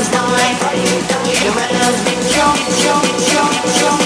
man's mind. Your man's been choked, choked, choked, choked.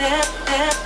Oh, I